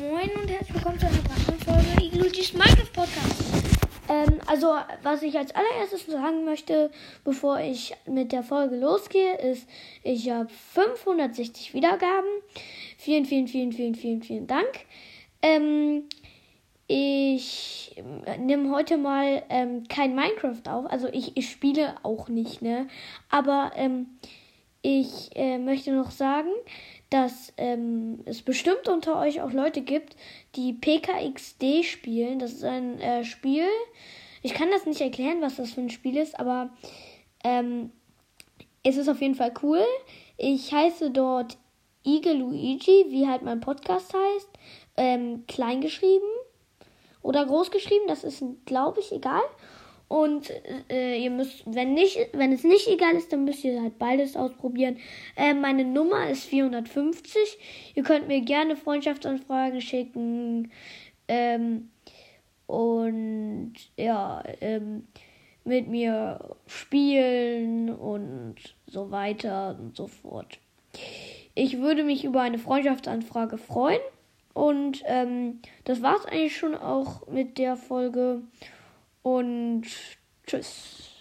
Moin und herzlich willkommen zu einer weiteren Folge Iglutis Minecraft Podcast. Ähm, also, was ich als allererstes sagen möchte, bevor ich mit der Folge losgehe, ist, ich habe 560 Wiedergaben. Vielen, vielen, vielen, vielen, vielen, vielen Dank. Ähm, ich nehme heute mal ähm, kein Minecraft auf. Also, ich, ich spiele auch nicht, ne? Aber ähm, ich äh, möchte noch sagen, dass ähm, es bestimmt unter euch auch Leute gibt, die PKXD spielen. Das ist ein äh, Spiel. Ich kann das nicht erklären, was das für ein Spiel ist, aber ähm, es ist auf jeden Fall cool. Ich heiße dort Igel Luigi, wie halt mein Podcast heißt. Ähm, klein oder groß geschrieben, das ist, glaube ich, egal. Und äh, ihr müsst, wenn nicht, wenn es nicht egal ist, dann müsst ihr halt beides ausprobieren. Äh, meine Nummer ist 450. Ihr könnt mir gerne Freundschaftsanfragen schicken. Ähm, und ja, ähm, mit mir spielen und so weiter und so fort. Ich würde mich über eine Freundschaftsanfrage freuen. Und ähm, das war's eigentlich schon auch mit der Folge. Und tschüss.